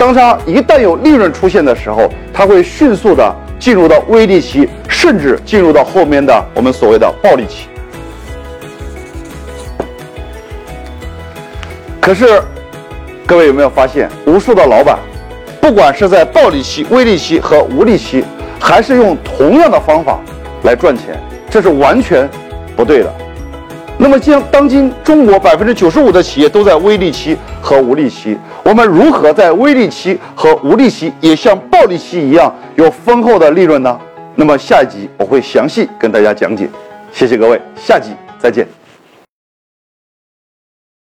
当它一旦有利润出现的时候，它会迅速的进入到微利期，甚至进入到后面的我们所谓的暴利期。可是，各位有没有发现，无数的老板，不管是在暴利期、微利期和无利期，还是用同样的方法来赚钱，这是完全不对的。那么，将当今中国百分之九十五的企业都在微利期和无利期，我们如何在微利期和无利期也像暴利期一样有丰厚的利润呢？那么下一集我会详细跟大家讲解。谢谢各位，下集再见。